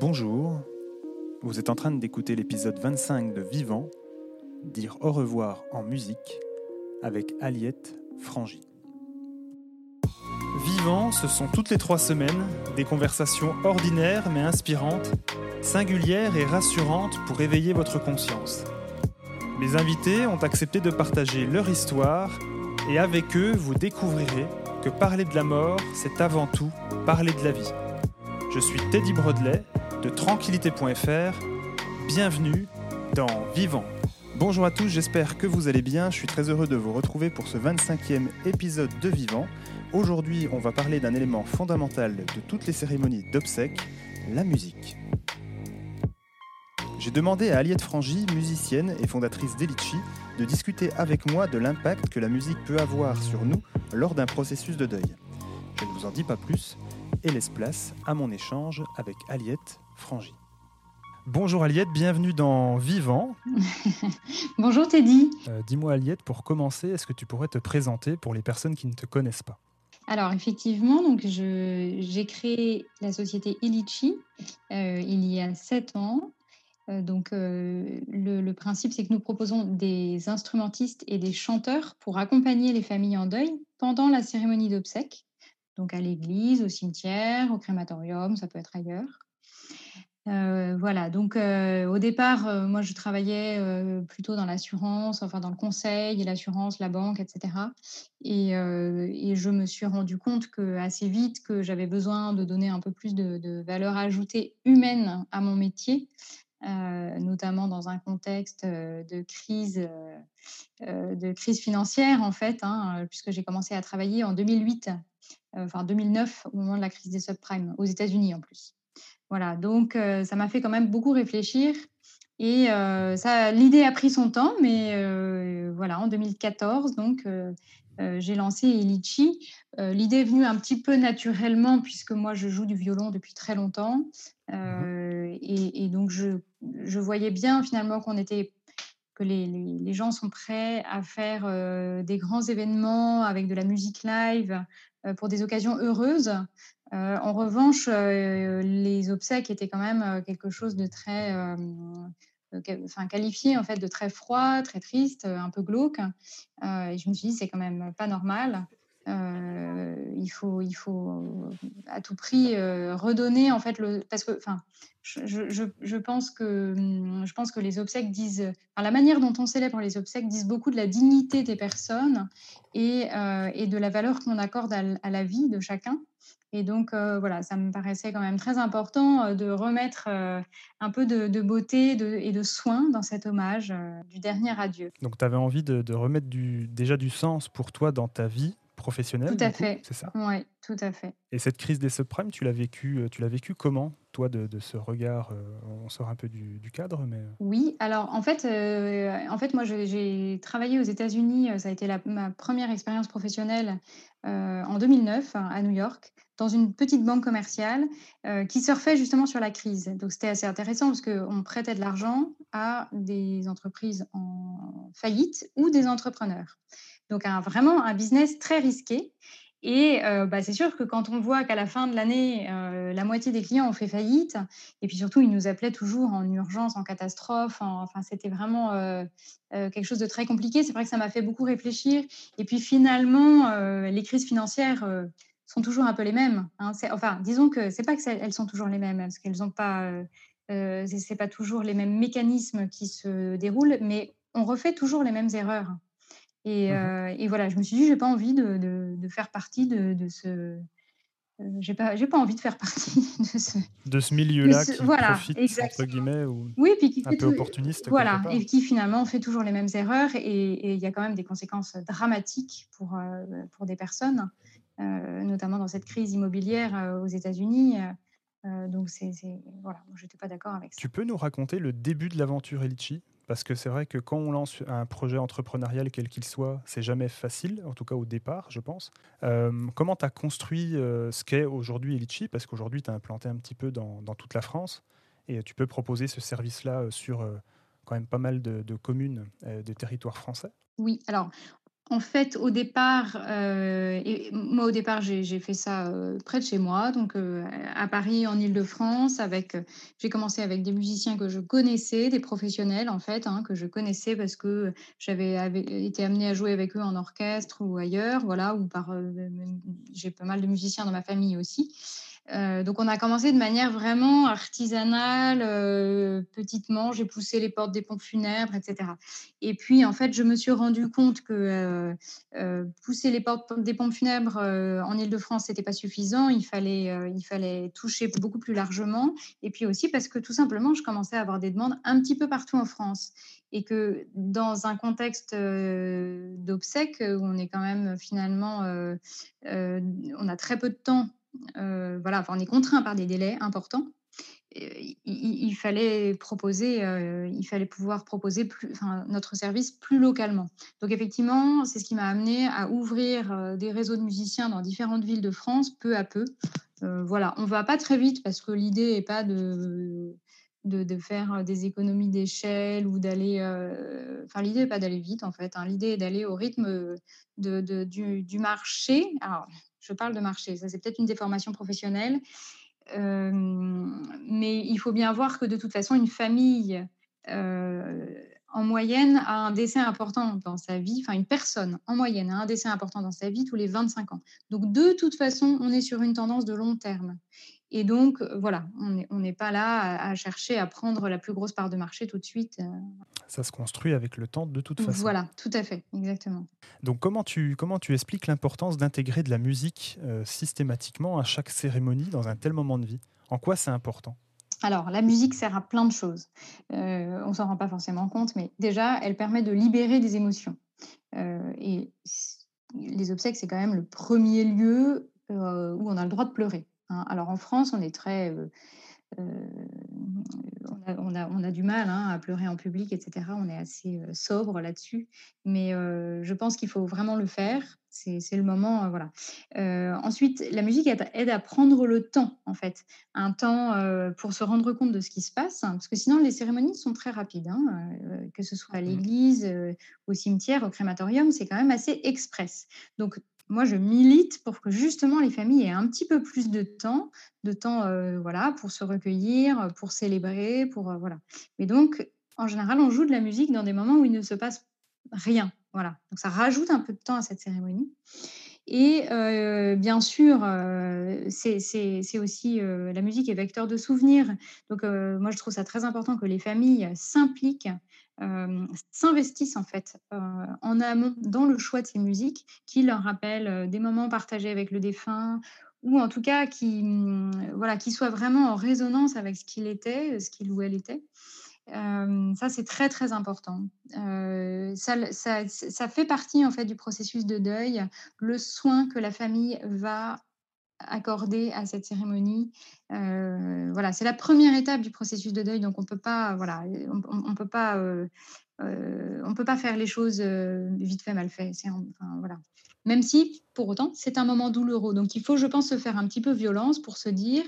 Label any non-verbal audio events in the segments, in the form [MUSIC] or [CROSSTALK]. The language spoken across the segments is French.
Bonjour, vous êtes en train d'écouter l'épisode 25 de Vivant, dire au revoir en musique, avec Aliette Frangy. Vivant, ce sont toutes les trois semaines des conversations ordinaires mais inspirantes, singulières et rassurantes pour éveiller votre conscience. Mes invités ont accepté de partager leur histoire et avec eux, vous découvrirez que parler de la mort, c'est avant tout parler de la vie. Je suis Teddy Brodley de tranquillité.fr. Bienvenue dans Vivant. Bonjour à tous, j'espère que vous allez bien. Je suis très heureux de vous retrouver pour ce 25e épisode de Vivant. Aujourd'hui, on va parler d'un élément fondamental de toutes les cérémonies d'obsèques, la musique. J'ai demandé à Aliette Frangy, musicienne et fondatrice d'Elichi, de discuter avec moi de l'impact que la musique peut avoir sur nous lors d'un processus de deuil. Je ne vous en dis pas plus et laisse place à mon échange avec Aliette Frangy. Bonjour Aliette, bienvenue dans Vivant. [LAUGHS] Bonjour Teddy. Euh, dis-moi Aliette, pour commencer, est-ce que tu pourrais te présenter pour les personnes qui ne te connaissent pas? Alors effectivement, donc j'ai créé la société Ilichi euh, il y a sept ans. Euh, donc le, le, principe, c'est que nous proposons des instrumentistes et des chanteurs pour accompagner les familles en deuil pendant la cérémonie d'obsèques, donc à l'église, au cimetière, au crématorium, ça peut être ailleurs. Euh, voilà, donc euh, au départ, euh, moi je travaillais plutôt dans l'assurance, enfin dans le conseil, l'assurance, la banque, etc. Et, je me suis rendu compte que assez vite que j'avais besoin de donner un peu plus de, valeur ajoutée humaine à mon métier, notamment dans un contexte de crise, de crise financière en fait, hein, puisque j'ai commencé à travailler en 2008, enfin 2009 au moment de la crise des subprimes aux États-Unis en plus. Voilà, donc ça m'a fait quand même beaucoup réfléchir. Et ça, l'idée a pris son temps, mais voilà, en 2014, donc j'ai lancé Elichi. l'idée est venue un petit peu naturellement puisque moi je joue du violon depuis très longtemps, mmh et, donc je, je, voyais bien finalement qu'on était que les, gens sont prêts à faire des grands événements avec de la musique live pour des occasions heureuses. Euh, en revanche, euh, les obsèques étaient quand même euh, quelque chose de très, enfin qualifié en fait de très froid, très triste, un peu glauque. et je me suis dit c'est quand même pas normal. Il faut, il faut à tout prix redonner en fait parce que, enfin, je, je, pense que, je pense que les obsèques disent, la manière dont on célèbre les obsèques disent beaucoup de la dignité des personnes et, et de la valeur qu'on accorde à, la vie de chacun. Et donc, euh, voilà, ça me paraissait quand même très important euh, de remettre euh, un peu de, beauté et de soin dans cet hommage du dernier adieu. Donc, tu avais envie de, remettre déjà du sens pour toi dans ta vie professionnelle Tout à fait. C'est ça? Oui, tout à fait. Et cette crise des subprimes, tu l'as vécu, tu l'as vécu comment toi de, ce regard On sort un peu du, cadre, mais oui. Alors en fait, en fait, moi j'ai travaillé aux États-Unis. Ça a été ma première expérience professionnelle en 2009 à New York dans une petite banque commerciale euh, qui surfait justement sur la crise. Donc c'était assez intéressant parce qu'on prêtait de l'argent à des entreprises en faillite ou des entrepreneurs. Donc un, vraiment un business très risqué. Et euh, bah, c'est sûr que quand on voit qu'à la fin de l'année, euh, la moitié des clients ont fait faillite, et puis surtout, ils nous appelaient toujours en urgence, en catastrophe, enfin, c'était vraiment quelque chose de très compliqué. C'est vrai que ça m'a fait beaucoup réfléchir. Et puis finalement, les crises financières sont toujours un peu les mêmes. Hein. Enfin, disons que c'est pas que elles sont toujours les mêmes, parce qu'elles n'ont pas, euh, euh c'est pas toujours les mêmes mécanismes qui se déroulent, mais on refait toujours les mêmes erreurs. Et, mmh euh, et voilà, je me suis dit, j'ai pas envie de, de, faire partie de, de ce, euh, j'ai pas, j'ai pas envie de faire partie [LAUGHS] de ce, de ce milieu-là qui voilà, profite entre guillemets ou oui, puis qui un peu opportuniste. Voilà, et qui finalement fait toujours les mêmes erreurs et il y a quand même des conséquences dramatiques pour pour des personnes. Euh, notamment dans cette crise immobilière euh, aux États-Unis. Euh, donc, c'est, voilà, je n'étais pas d'accord avec ça. Tu peux nous raconter le début de l'aventure Elichi parce que c'est vrai que quand on lance un projet entrepreneurial, quel qu'il soit, c'est jamais facile, en tout cas au départ, je pense. comment tu as construit ce qu'est aujourd'hui Elichi Parce qu'aujourd'hui, tu as implanté un petit peu dans, toute la France et tu peux proposer ce service-là sur quand même pas mal de, de communes, de territoires français. Oui, alors en fait, au départ, euh, moi, au départ, j'ai fait ça euh, près de chez moi, donc euh, à Paris, en Île-de-France. Avec, j'ai commencé avec des musiciens que je connaissais, des professionnels en fait, hein, que je connaissais parce que j'avais été amenée à jouer avec eux en orchestre ou ailleurs, voilà, ou par, j'ai pas mal de musiciens dans ma famille aussi. Euh, donc on a commencé de manière vraiment artisanale, euh, petitement, j'ai poussé les portes des pompes funèbres, etc. Et puis en fait, je me suis rendu compte que euh, pousser les portes des pompes funèbres en Ile-de-France, n'était pas suffisant, il fallait, il fallait toucher beaucoup plus largement. Et puis aussi parce que tout simplement, je commençais à avoir des demandes un petit peu partout en France. Et que dans un contexte d'obsèques, où on est quand même finalement, on a très peu de temps euh, voilà, on est contraint par des délais importants. Il, fallait proposer, euh, il fallait pouvoir proposer notre service plus localement. Donc effectivement, c'est ce qui m'a amené à ouvrir euh, des réseaux de musiciens dans différentes villes de France, peu à peu. voilà, on va pas très vite parce que l'idée n'est pas de, de, faire des économies d'échelle ou d'aller. enfin, l'idée n'est pas d'aller vite en fait. Hein. L'idée est d'aller au rythme du, du, marché. Alors, je parle de marché, ça c'est peut-être une déformation professionnelle, euh, mais il faut bien voir que de toute façon, une famille euh, en moyenne a un décès important dans sa vie, enfin une personne en moyenne a un décès important dans sa vie tous les 25 ans. Donc de toute façon, on est sur une tendance de long terme. Et donc, euh, voilà, on n'est pas là à, chercher à prendre la plus grosse part de marché tout de suite. Euh. Ça se construit avec le temps de toute façon. Voilà, tout à fait, exactement. Donc, comment tu, comment tu expliques l'importance d'intégrer de la musique euh, systématiquement à chaque cérémonie dans un tel moment de vie? En quoi c'est important? Alors, la musique sert à plein de choses. Euh, on s'en rend pas forcément compte, mais déjà, elle permet de libérer des émotions. et les obsèques, c'est quand même le premier lieu où on a le droit de pleurer. Hein. Alors en France, on est très... Euh, euh, on, a, du mal hein, à pleurer en public, etc. On est assez sobre là-dessus. Mais je pense qu'il faut vraiment le faire. C'est le moment, voilà. ensuite, la musique aide, à prendre le temps, en fait, un temps pour se rendre compte de ce qui se passe, hein, parce que sinon les cérémonies sont très rapides, que ce soit à mmh l'église, au cimetière, au crématorium, c'est quand même assez express. Donc moi, je milite pour que justement les familles aient un petit peu plus de temps, de temps euh, voilà, pour se recueillir, pour célébrer, pour euh, voilà. Mais donc, en général, on joue de la musique dans des moments où il ne se passe rien. Voilà. Donc, ça rajoute un peu de temps à cette cérémonie. Et euh, bien sûr, c'est aussi la musique est vecteur de souvenirs. Donc, moi, je trouve ça très important que les familles s'impliquent s'investissent en fait en amont dans le choix de ces musiques qui leur rappellent des moments partagés avec le défunt ou en tout cas qui, mm, voilà, qui soient vraiment en résonance avec ce qu'il était, ce qu'il ou elle était. ça, c'est très, très important. ça, ça, ça, fait partie, en fait, du processus de deuil, le soin que la famille va accordé à cette cérémonie. Euh, voilà, c'est la première étape du processus de deuil, donc on peut pas, voilà, on, peut pas, euh, euh, on peut pas faire les choses vite fait mal fait. Voilà. Même si, pour autant, c'est un moment douloureux. Donc, il faut, je pense, se faire un petit peu violence pour se dire,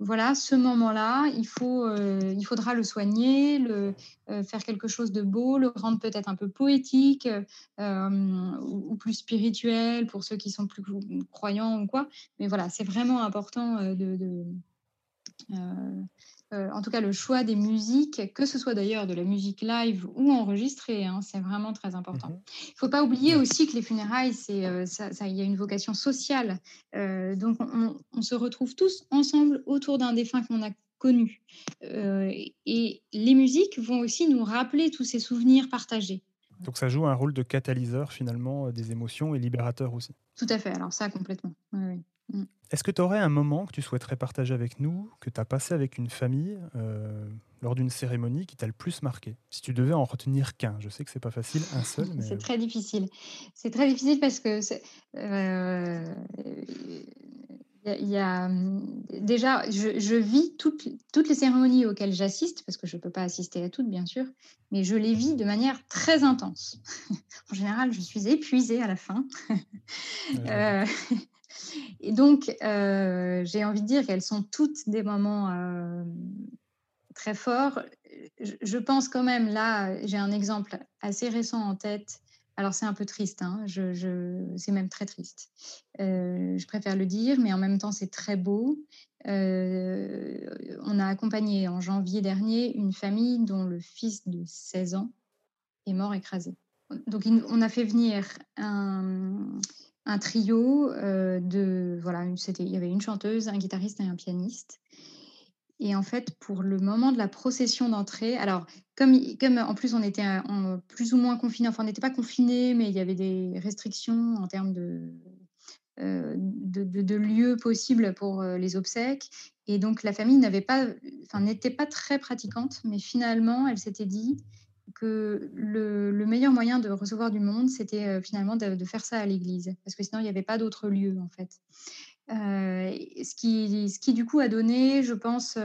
voilà, ce moment-là, il, faut, euh, il faudra le soigner, le, euh, faire quelque chose de beau, le rendre peut-être un peu poétique euh, ou, plus spirituel pour ceux qui sont plus croyants ou quoi. Mais voilà, c'est vraiment important de, euh, en tout cas le choix des musiques, que ce soit d'ailleurs de la musique live ou enregistrée, hein, c'est vraiment très important. Mhm. Il ne faut pas oublier aussi que les funérailles, c'est, euh, ça, il y a une vocation sociale. Euh, donc on, se retrouve tous ensemble autour d'un défunt qu'on a connu. et les musiques vont aussi nous rappeler tous ces souvenirs partagés. Donc ça joue un rôle de catalyseur finalement des émotions et libérateur aussi. Tout à fait, alors ça complètement. Oui, oui. Mm. Est-ce que tu aurais un moment que tu souhaiterais partager avec nous, que tu as passé avec une famille euh, lors d'une cérémonie qui t'a le plus marqué? Si tu devais en retenir qu'un, je sais que c'est pas facile, un seul. [LAUGHS] c'est très difficile. C'est très difficile parce que euh, il y a, déjà, je, vis toutes, toutes les cérémonies auxquelles j'assiste, parce que je ne peux pas assister à toutes, bien sûr, mais je les vis de manière très intense. [LAUGHS] en général, je suis épuisée à la fin. [LAUGHS] euh, et donc, euh, j'ai envie de dire qu'elles sont toutes des moments euh, très forts. Je, pense quand même, là, j'ai un exemple assez récent en tête alors c'est un peu triste, hein, c'est même très triste. Euh, je préfère le dire, mais en même temps c'est très beau. On a accompagné en janvier dernier une famille dont le fils de 16 ans est mort écrasé. Donc on a fait venir un, trio euh, de voilà, il y avait une chanteuse, un guitariste et un pianiste. Et en fait, pour le moment de la procession d'entrée, alors comme, comme en plus on était en, plus ou moins confiné, enfin on n'était pas confiné, mais il y avait des restrictions en termes de, euh, de, lieux possibles pour euh, les obsèques. Et donc la famille n'avait pas, enfin n'était pas très pratiquante, mais finalement elle s'était dit que le, meilleur moyen de recevoir du monde, c'était euh, finalement de, faire ça à l'église, parce que sinon il n'y avait pas d'autre lieu en fait. Euh, ce, qui, ce qui, du coup, a donné, je pense,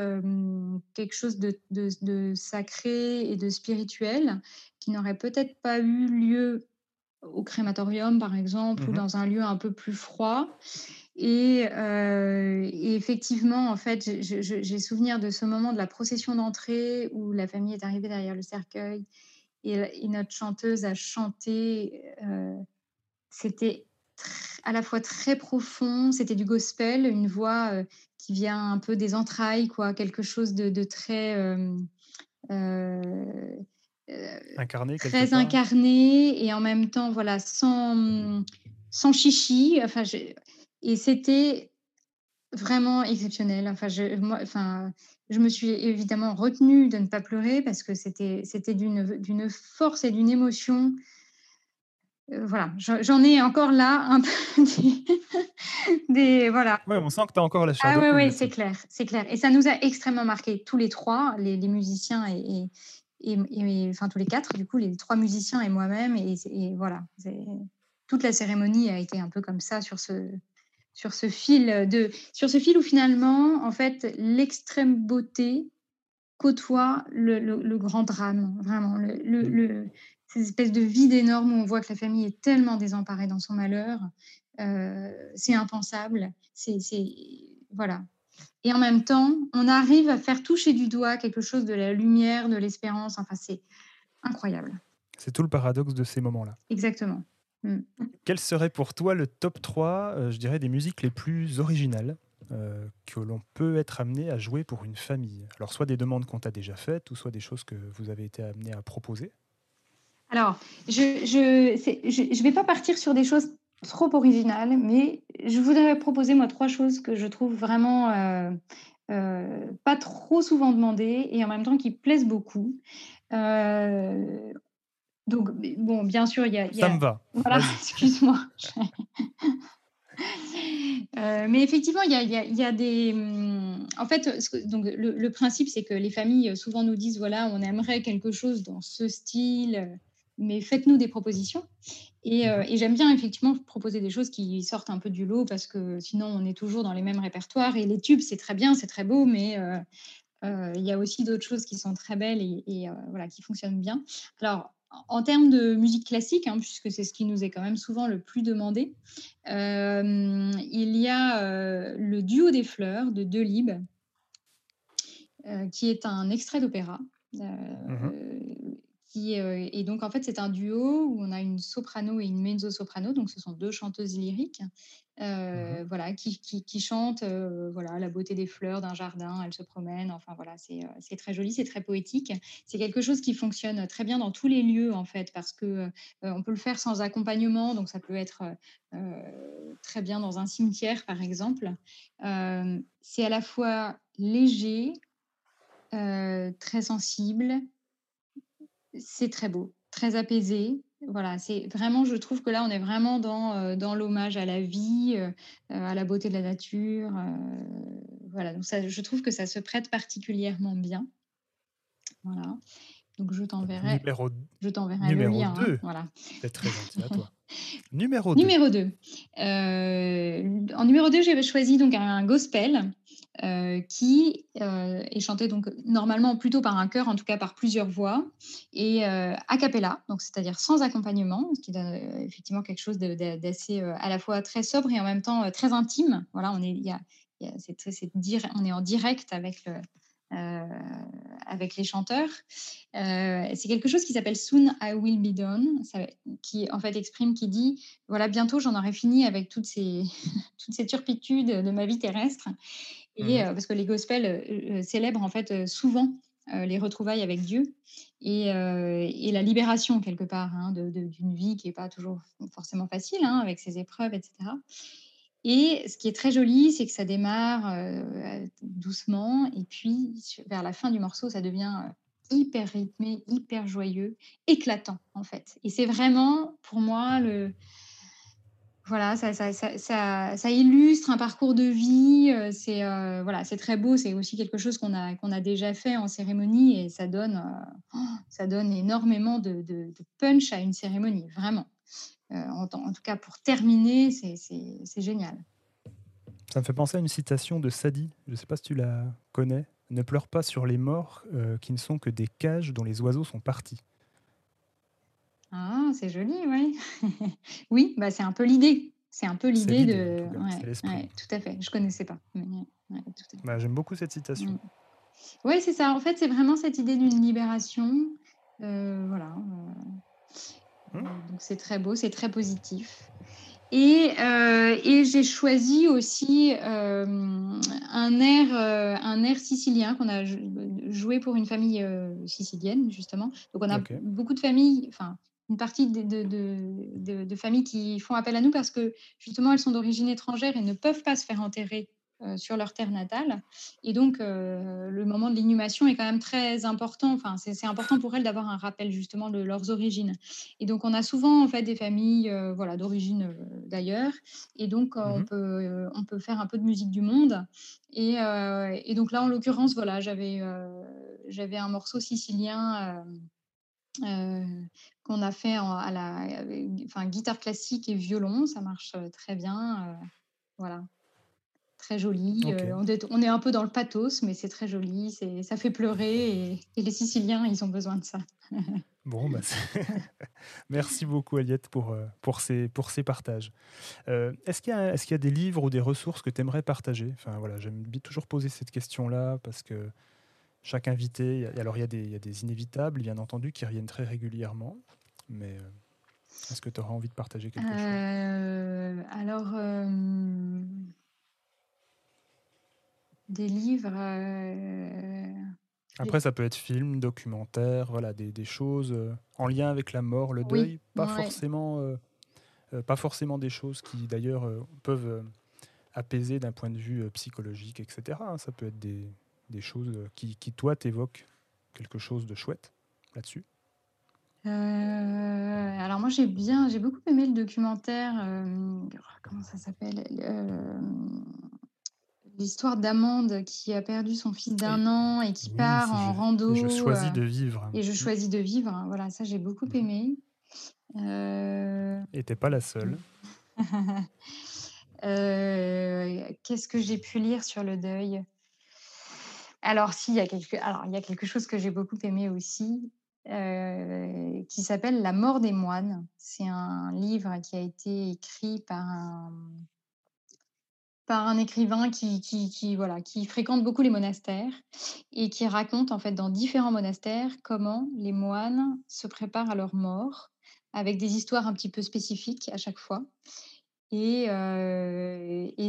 quelque chose de, de, sacré et de spirituel qui n'aurait peut-être pas eu lieu au crématorium, par exemple, ou mmh dans un lieu un peu plus froid. Et, et effectivement, en fait, j'ai souvenir de ce moment de la procession d'entrée où la famille est arrivée derrière le cercueil et, et notre chanteuse a chanté. C'était à la fois très profond, c'était du gospel, une voix euh, qui vient un peu des entrailles, quoi, quelque chose de, très euh, euh, incarné, très incarné et en même temps, voilà, sans sans chichi. Enfin, et c'était vraiment exceptionnel. Enfin, je, moi, enfin, je me suis évidemment retenue de ne pas pleurer parce que c'était c'était d'une force et d'une émotion euh, voilà, j'en ai encore là un peu [LAUGHS] des, voilà. Ouais, on sent que tu as encore la chair. Ah oui, ouais, c'est clair, c'est clair. Et ça nous a extrêmement marqué tous les trois, les, musiciens et, et, enfin tous les quatre, du coup, les trois musiciens et moi-même. Et, voilà, toute la cérémonie a été un peu comme ça sur ce sur ce fil de sur ce fil où finalement, en fait, l'extrême beauté côtoie le, le, grand drame, vraiment le, le, cette espèce de vide énorme où on voit que la famille est tellement désemparée dans son malheur. Euh, c'est impensable. C'est, voilà. Et en même temps, on arrive à faire toucher du doigt quelque chose de la lumière, de l'espérance. Enfin, c'est incroyable. C'est tout le paradoxe de ces moments-là. Exactement. Mm. Quel serait pour toi le top 3, euh, je dirais, des musiques les plus originales euh, que l'on peut être amené à jouer pour une famille? Alors, soit des demandes qu'on t'a déjà faites, ou soit des choses que vous avez été amené à proposer? Alors, je ne je, je, vais pas partir sur des choses trop originales, mais je voudrais proposer, moi, trois choses que je trouve vraiment euh, euh, pas trop souvent demandées et en même temps qui plaisent beaucoup. Euh, donc, bon, bien sûr, il y a. Ça me va. Voilà, [LAUGHS] excuse-moi. [LAUGHS] mais effectivement, il y a, y a, des. Hum, en fait, donc, le, le principe, c'est que les familles souvent nous disent voilà, on aimerait quelque chose dans ce style mais faites-nous des propositions. Euh, et, j'aime bien effectivement proposer des choses qui sortent un peu du lot parce que sinon on est toujours dans les mêmes répertoires. Et les tubes, c'est très bien, c'est très beau, mais euh, euh, il y a aussi d'autres choses qui sont très belles et, voilà, qui fonctionnent bien. Alors, en termes de musique classique, hein, puisque c'est ce qui nous est quand même souvent le plus demandé, il y a le duo des fleurs de Delibes, qui est un extrait d'opéra. Mmh euh, et donc, en fait, c'est un duo où on a une soprano et une mezzo-soprano, donc ce sont deux chanteuses lyriques, euh, mmh voilà, qui, qui, chantent euh, voilà, la beauté des fleurs d'un jardin, elles se promènent, enfin voilà, c'est très joli, c'est très poétique. C'est quelque chose qui fonctionne très bien dans tous les lieux, en fait, parce que on peut le faire sans accompagnement, donc ça peut être très bien dans un cimetière, par exemple. c'est à la fois léger, très sensible, c'est très beau, très apaisé. Voilà, c'est vraiment, je trouve que là, on est vraiment dans, euh, dans l'hommage à la vie, euh, à la beauté de la nature. Euh, voilà, donc ça, je trouve que ça se prête particulièrement bien. Voilà. Donc je t'enverrai. Numéro, je t'enverrai numéro le lien. Hein, 2. voilà. C'est très gentil à toi. Numéro 2. Numéro 2. en numéro 2, j'ai choisi donc un gospel euh, qui euh, est chanté donc normalement plutôt par un chœur, en tout cas par plusieurs voix, et euh, a cappella, c'est-à-dire sans accompagnement, ce qui donne effectivement quelque chose d'assez à la fois très sobre et en même temps très intime. Voilà, on est, on est en direct avec le, avec les chanteurs. c'est quelque chose qui s'appelle Soon I Will Be Done, qui en fait exprime, qui dit voilà, bientôt j'en aurai fini avec toutes ces, [LAUGHS] toutes ces turpitudes de ma vie terrestre. Et, mmh parce que les gospels célèbrent en fait souvent les retrouvailles avec Dieu et, et, la libération quelque part hein, d'une vie qui n'est pas toujours forcément facile, hein, avec ses épreuves, etc. Et ce qui est très joli, c'est que ça démarre doucement et puis vers la fin du morceau, ça devient hyper rythmé, hyper joyeux, éclatant en fait. Et c'est vraiment pour moi le, voilà, ça, illustre un parcours de vie. Euh, c'est euh, voilà, c'est très beau. C'est aussi quelque chose qu'on a, qu'on a déjà fait en cérémonie et ça donne, euh, ça donne énormément de, punch à une cérémonie, vraiment. En, en, tout cas, pour terminer, c'est génial. Ça me fait penser à une citation de Sadi. Je ne sais pas si tu la connais. Ne pleure pas sur les morts qui ne sont que des cages dont les oiseaux sont partis. Ah, c'est joli, oui. [LAUGHS] oui, bah, c'est un peu l'idée. C'est un peu l'idée de. tout à fait. Je connaissais pas. Bah, j'aime beaucoup cette citation. Mm. Oui, c'est ça. En fait, c'est vraiment cette idée d'une libération. Euh, voilà. Euh, mmh. Donc, c'est très beau, c'est très positif. Et, euh, et j'ai choisi aussi un, air, un air sicilien qu'on a joué pour une famille sicilienne, justement. Donc, on a beaucoup de familles, enfin, une partie de, de, de, familles qui font appel à nous parce que justement elles sont d'origine étrangère et ne peuvent pas se faire enterrer euh, sur leur terre natale. Et donc euh, le moment de l'inhumation est quand même très important. Enfin, c'est important pour elles d'avoir un rappel justement de leurs origines. Et donc on a souvent en fait des familles euh, voilà, d'origine d'ailleurs. Et donc on, mmh peut, on peut faire un peu de musique du monde. Et, et donc là en l'occurrence, voilà, j'avais j'avais un morceau sicilien. qu'on a fait à la enfin, guitare classique et violon, ça marche très bien. voilà, très joli. on, est, on, est, un peu dans le pathos, mais c'est très joli, ça fait pleurer et, les Siciliens, ils ont besoin de ça. [LAUGHS] Bon, bah [LAUGHS] merci beaucoup Aliette pour, pour, ces, pour ces partages. est-ce, qu'il y a, est-ce qu'il y a des livres ou des ressources que tu aimerais partager? Enfin, voilà, J'aime toujours poser cette question-là parce que chaque invité, alors il y, a des, il y, a des, inévitables, bien entendu, qui reviennent très régulièrement, mais euh, est-ce que tu auras envie de partager quelque chose? Euh, Alors, euh, des livres. Après, ça peut être film, documentaire, voilà, des, des choses en lien avec la mort, le deuil, pas, forcément, pas forcément des choses qui, d'ailleurs, peuvent apaiser d'un point de vue psychologique, etc. Hein. Ça peut être des, des choses qui, qui toi, t'évoquent quelque chose de chouette là-dessus euh, alors moi j'ai bien, j'ai beaucoup aimé le documentaire. Euh, comment ça s'appelle euh, L'histoire d'Amande qui a perdu son fils d'un an et qui part en rando. Et je choisis de vivre. Et je choisis de vivre. Voilà, ça j'ai beaucoup aimé. Et t'es pas la seule. [LAUGHS] Qu'est-ce que j'ai pu lire sur le deuil? Alors, si, il y, a quelque... Alors, il y a quelque chose que j'ai beaucoup aimé aussi, euh, qui s'appelle La mort des moines. C'est un livre qui a été écrit par un, par un écrivain qui, voilà, qui fréquente beaucoup les monastères et qui raconte en fait dans différents monastères comment les moines se préparent à leur mort avec des histoires un petit peu spécifiques à chaque fois. Et,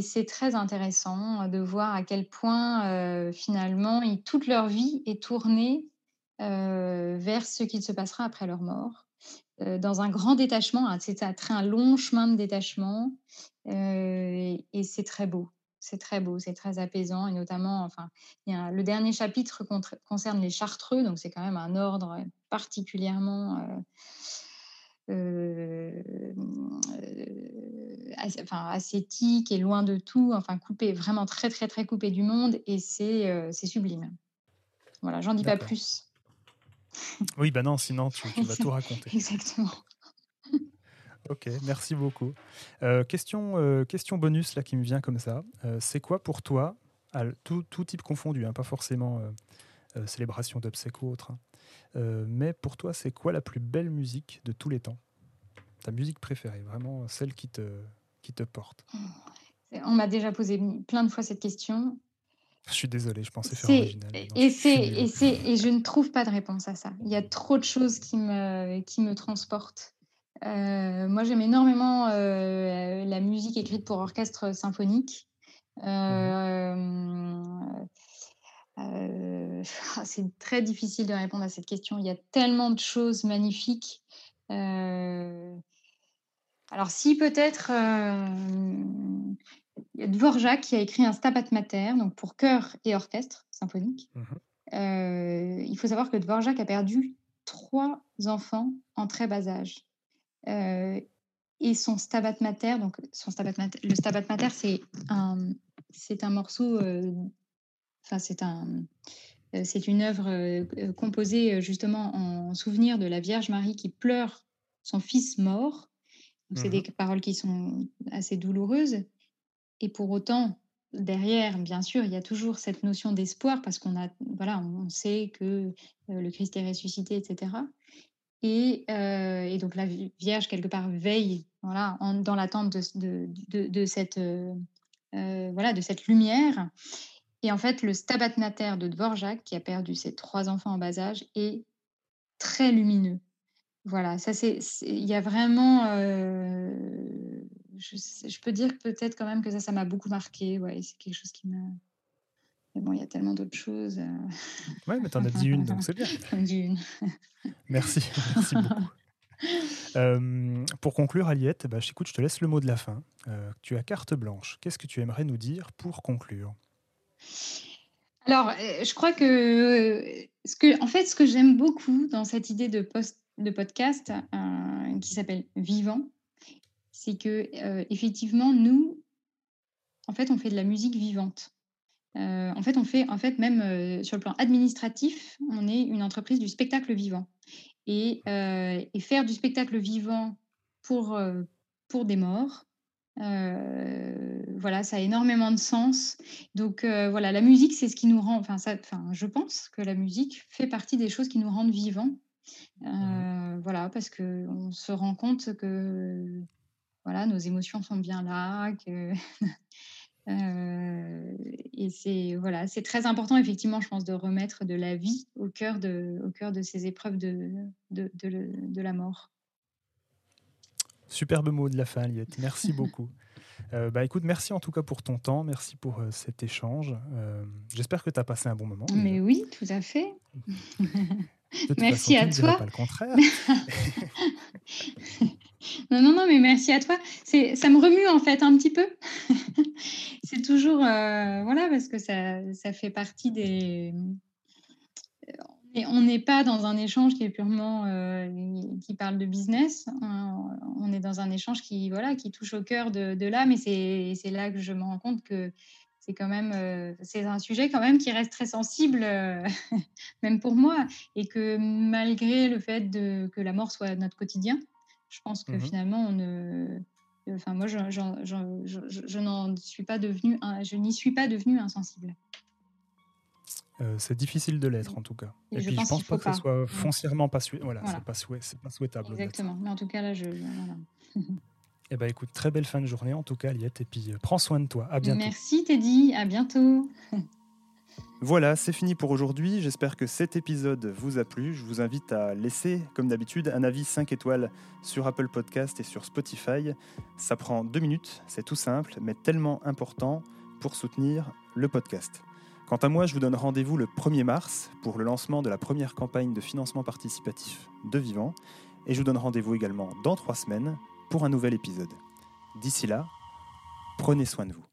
c'est très intéressant de voir à quel point finalement toute leur vie est tournée vers ce qu'il se passera après leur mort. dans un grand détachement, c'est un long chemin de détachement et, c'est très beau. C'est très beau, c'est très apaisant et notamment, enfin, le dernier chapitre concerne les chartreux, donc c'est quand même un ordre particulièrement euh, enfin, ascétique et loin de tout, enfin coupé, vraiment très très très coupé du monde et c'est euh, sublime. Voilà, j'en dis pas plus. Oui, bah non, sinon tu, vas [LAUGHS] tout raconter. Exactement. Ok, merci beaucoup. Euh, question, question bonus là qui me vient comme ça. c'est quoi pour toi, tout, tout, type confondu, hein, pas forcément célébration d'obsèques ou autre, hein, euh, mais pour toi, c'est quoi la plus belle musique de tous les temps? Ta musique préférée, vraiment celle qui te, qui te porte On m'a déjà posé plein de fois cette question. Je suis désolé, je pensais faire original. Et, c'est, et, et je ne trouve pas de réponse à ça. Il y a trop de choses qui me, qui me transportent. Euh, moi, j'aime énormément euh, la musique écrite pour orchestre symphonique. Euh, [LAUGHS] c'est très difficile de répondre à cette question. Il y a tellement de choses magnifiques. alors, si peut-être il y a Dvorak qui a écrit un Stabat Mater, donc pour chœur et orchestre symphonique. Mmh il faut savoir que Dvorak a perdu trois enfants en très bas âge. Euh, et son Stabat Mater, donc son Stabat Mater, le Stabat Mater, c'est un, c'est un morceau, euh, enfin c'est un, euh, c'est une œuvre composée justement en souvenir de la Vierge Marie qui pleure son fils mort. C'est des mmh paroles qui sont assez douloureuses. Et pour autant, derrière, bien sûr, il y a toujours cette notion d'espoir parce qu'on a, voilà, on sait que le Christ est ressuscité, etc. Euh, et, donc la Vierge, quelque part, veille voilà, dans l'attente de, de, de, cette, euh, euh, voilà, de cette lumière. Et en fait, le Stabat Mater de Dvorak, qui a perdu ses trois enfants en bas âge, est très lumineux. Voilà, ça c'est, il y a vraiment, je, je, peux dire peut-être quand même que ça, ça m'a beaucoup marqué. Ouais, c'est quelque chose qui m'a, bon, il y a tellement d'autres choses. Euh. Oui, mais tu en as dit une, donc c'est bien. [LAUGHS] dit une. merci, merci beaucoup. Euh, pour conclure, Aliette, bah, je, je te laisse le mot de la fin. Euh, tu as carte blanche. Qu'est-ce que tu aimerais nous dire pour conclure? Alors, je crois que, ce que, en fait, ce que j'aime beaucoup dans cette idée de, post, de podcast qui s'appelle Vivant, c'est que effectivement, nous, en fait, on fait de la musique vivante. Euh, en fait, on fait, en fait, même euh, sur le plan administratif, on est une entreprise du spectacle vivant. Et, euh, faire du spectacle vivant pour, pour des morts, voilà, ça a énormément de sens. Donc voilà, la musique, c'est ce qui nous rend, enfin, ça, enfin, je pense que la musique fait partie des choses qui nous rendent vivants. Mmh voilà, parce qu'on se rend compte que voilà, nos émotions sont bien là, que [LAUGHS] Euh, et c'est voilà, c'est très important effectivement, je pense, de remettre de la vie au cœur de, au cœur de ces épreuves de, de, de, la mort. Superbe mot de la fin, Liette. Merci [LAUGHS] beaucoup. Euh, bah écoute, merci en tout cas pour ton temps, merci pour euh, cet échange. J'espère que tu as passé un bon moment. Mais oui, tout à fait. [LAUGHS] merci à toi. Pas le contraire. [LAUGHS] Non, non, non, mais merci à toi. C'est, ça me remue en fait un petit peu. [LAUGHS] c'est toujours, euh, voilà, parce que ça, ça fait partie des. Et on n'est pas dans un échange qui est purement euh, qui parle de business. On est dans un échange qui voilà qui touche au cœur de, l'âme et c'est, c'est là que je me rends compte que c'est quand même euh, c'est un sujet quand même qui reste très sensible [LAUGHS] même pour moi et que malgré le fait que la mort soit notre quotidien, je pense que mmh finalement, on ne. Enfin, moi, je, je, je, je n'en suis pas devenu, je n'y suis pas devenu insensible. Euh, c'est difficile de l'être en tout cas. Et, puis je pense pas que ce soit mmh. foncièrement pas, voilà, C'est pas, pas, souhaitable. Exactement. Mais en tout cas là, je. Voilà. eh ben écoute, très belle fin de journée en tout cas, Liette. Et puis euh, prends soin de toi. À bientôt. Merci Teddy. À bientôt. [LAUGHS] Voilà, c'est fini pour aujourd'hui. J'espère que cet épisode vous a plu. Je vous invite à laisser, comme d'habitude, un avis 5 étoiles sur Apple Podcast et sur Spotify. Ça prend deux minutes, c'est tout simple, mais tellement important pour soutenir le podcast. Quant à moi, je vous donne rendez-vous le 1er mars pour le lancement de la première campagne de financement participatif de Vivant. Et je vous donne rendez-vous également dans trois semaines pour un nouvel épisode. D'ici là, prenez soin de vous.